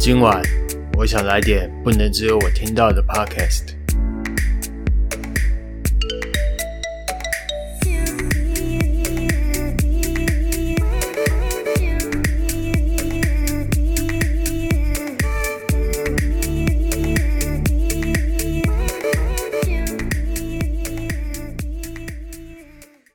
今晚我想来点不能只有我听到的 podcast